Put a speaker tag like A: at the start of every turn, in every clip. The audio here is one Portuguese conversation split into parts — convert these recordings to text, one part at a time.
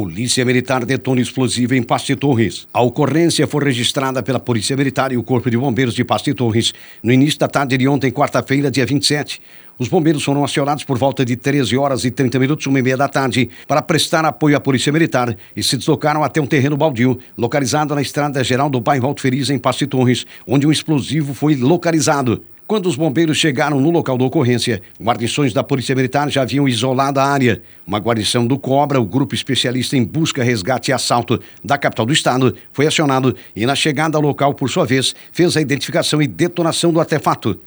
A: Polícia Militar detona explosivo em Paste Torres. A ocorrência foi registrada pela Polícia Militar e o Corpo de Bombeiros de Paste Torres no início da tarde de ontem, quarta-feira, dia 27. Os bombeiros foram acionados por volta de 13 horas e 30 minutos, uma e meia da tarde, para prestar apoio à Polícia Militar e se deslocaram até um terreno baldio, localizado na estrada geral do bairro Alto Feliz, em Paste Torres, onde um explosivo foi localizado. Quando os bombeiros chegaram no local da ocorrência, guarnições da Polícia Militar já haviam isolado a área. Uma guarnição do Cobra, o grupo especialista em busca, resgate e assalto da capital do estado, foi acionado e, na chegada ao local, por sua vez, fez a identificação e detonação do artefato.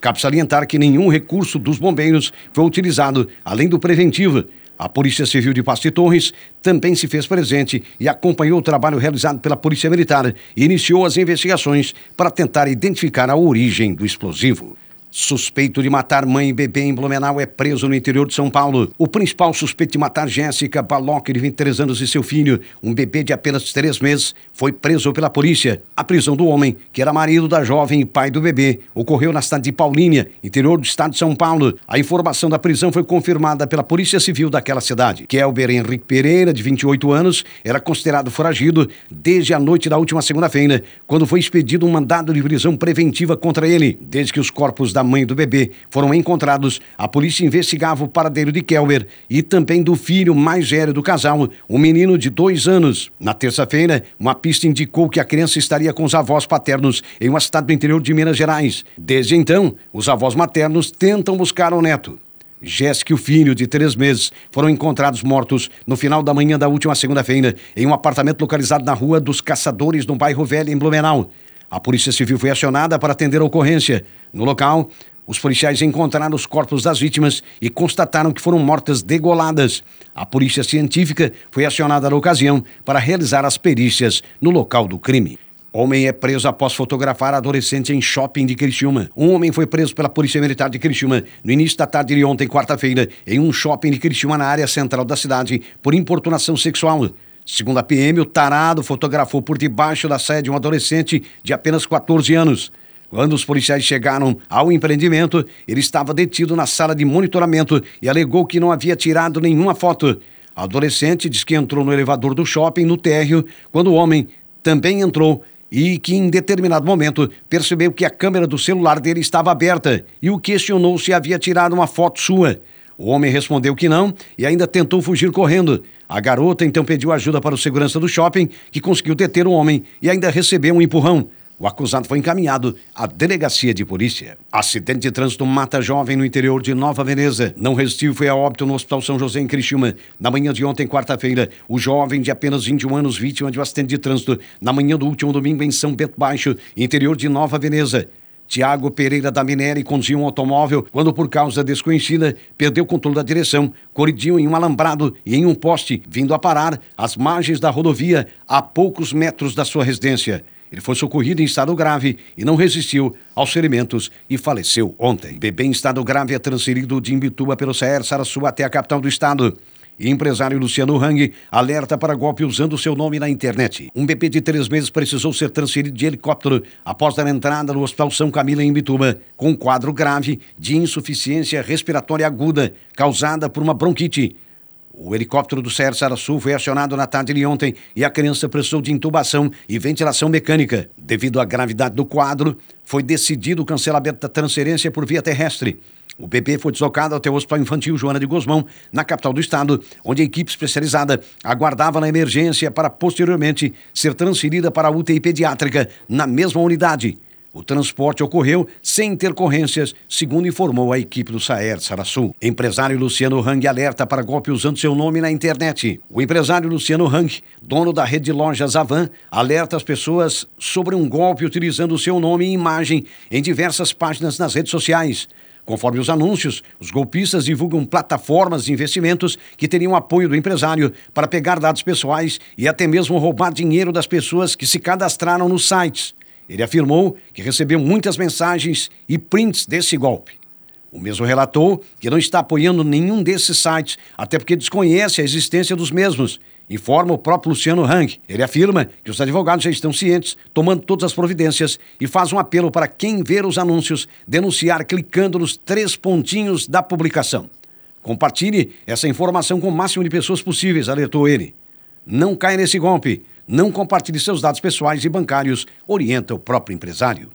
A: Cabe salientar que nenhum recurso dos bombeiros foi utilizado, além do preventivo. A Polícia Civil de Pasto Torres também se fez presente e acompanhou o trabalho realizado pela Polícia Militar e iniciou as investigações para tentar identificar a origem do explosivo. Suspeito de matar mãe e bebê em Blumenau é preso no interior de São Paulo. O principal suspeito de matar Jéssica Baloc, de 23 anos, e seu filho, um bebê de apenas três meses, foi preso pela polícia. A prisão do homem, que era marido da jovem e pai do bebê, ocorreu na cidade de Paulínia, interior do estado de São Paulo. A informação da prisão foi confirmada pela Polícia Civil daquela cidade. Kelber Henrique Pereira, de 28 anos, era considerado foragido desde a noite da última segunda-feira, quando foi expedido um mandado de prisão preventiva contra ele, desde que os corpos da mãe do bebê foram encontrados, a polícia investigava o paradeiro de Kelber e também do filho mais velho do casal, um menino de dois anos. Na terça-feira, uma pista indicou que a criança estaria com os avós paternos em uma cidade do interior de Minas Gerais. Desde então, os avós maternos tentam buscar o neto. Jéssica e o filho, de três meses, foram encontrados mortos no final da manhã da última segunda-feira em um apartamento localizado na Rua dos Caçadores, no bairro Velho, em Blumenau. A Polícia Civil foi acionada para atender a ocorrência. No local, os policiais encontraram os corpos das vítimas e constataram que foram mortas degoladas. A polícia científica foi acionada na ocasião para realizar as perícias no local do crime. Homem é preso após fotografar adolescente em shopping de Criciúma. Um homem foi preso pela Polícia Militar de Criciúma no início da tarde de ontem, quarta-feira, em um shopping de Criciúma na área central da cidade por importunação sexual. Segundo a PM, o tarado fotografou por debaixo da saia de um adolescente de apenas 14 anos. Quando os policiais chegaram ao empreendimento, ele estava detido na sala de monitoramento e alegou que não havia tirado nenhuma foto. A adolescente diz que entrou no elevador do shopping no térreo quando o homem também entrou e que em determinado momento percebeu que a câmera do celular dele estava aberta e o questionou se havia tirado uma foto sua. O homem respondeu que não e ainda tentou fugir correndo. A garota então pediu ajuda para o segurança do shopping, que conseguiu deter o homem e ainda recebeu um empurrão. O acusado foi encaminhado à delegacia de polícia. Acidente de trânsito mata jovem no interior de Nova Veneza. Não resistiu e foi a óbito no Hospital São José, em Criciúma. Na manhã de ontem, quarta-feira, o jovem de apenas 21 anos, vítima de um acidente de trânsito, na manhã do último domingo, em São Bento Baixo, interior de Nova Veneza. Tiago Pereira da Minéria conduzia um automóvel quando, por causa desconhecida, perdeu o controle da direção, colidiu em um alambrado e em um poste, vindo a parar às margens da rodovia, a poucos metros da sua residência. Ele foi socorrido em estado grave e não resistiu aos ferimentos e faleceu ontem. Bebê em estado grave é transferido de Imbituba pelo Saer Sarassu até a capital do estado. Empresário Luciano Hang alerta para golpe usando seu nome na internet. Um bebê de três meses precisou ser transferido de helicóptero após dar entrada no Hospital São Camilo em Imbituba, com um quadro grave de insuficiência respiratória aguda causada por uma bronquite. O helicóptero do CER Sarassu foi acionado na tarde de ontem e a criança precisou de intubação e ventilação mecânica. Devido à gravidade do quadro, foi decidido o cancelamento da transferência por via terrestre. O bebê foi deslocado até o Hospital Infantil Joana de Gosmão, na capital do estado, onde a equipe especializada aguardava na emergência para posteriormente ser transferida para a UTI pediátrica na mesma unidade. O transporte ocorreu sem intercorrências, segundo informou a equipe do Saer Sarassu. Empresário Luciano Hang alerta para golpe usando seu nome na internet. O empresário Luciano Hang, dono da rede de lojas Avan, alerta as pessoas sobre um golpe utilizando seu nome e imagem em diversas páginas nas redes sociais. Conforme os anúncios, os golpistas divulgam plataformas de investimentos que teriam apoio do empresário para pegar dados pessoais e até mesmo roubar dinheiro das pessoas que se cadastraram nos sites. Ele afirmou que recebeu muitas mensagens e prints desse golpe. O mesmo relatou que não está apoiando nenhum desses sites, até porque desconhece a existência dos mesmos, informa o próprio Luciano Hang. Ele afirma que os advogados já estão cientes, tomando todas as providências e faz um apelo para quem ver os anúncios denunciar clicando nos três pontinhos da publicação. Compartilhe essa informação com o máximo de pessoas possíveis, alertou ele. Não caia nesse golpe. Não compartilhe seus dados pessoais e bancários, orienta o próprio empresário.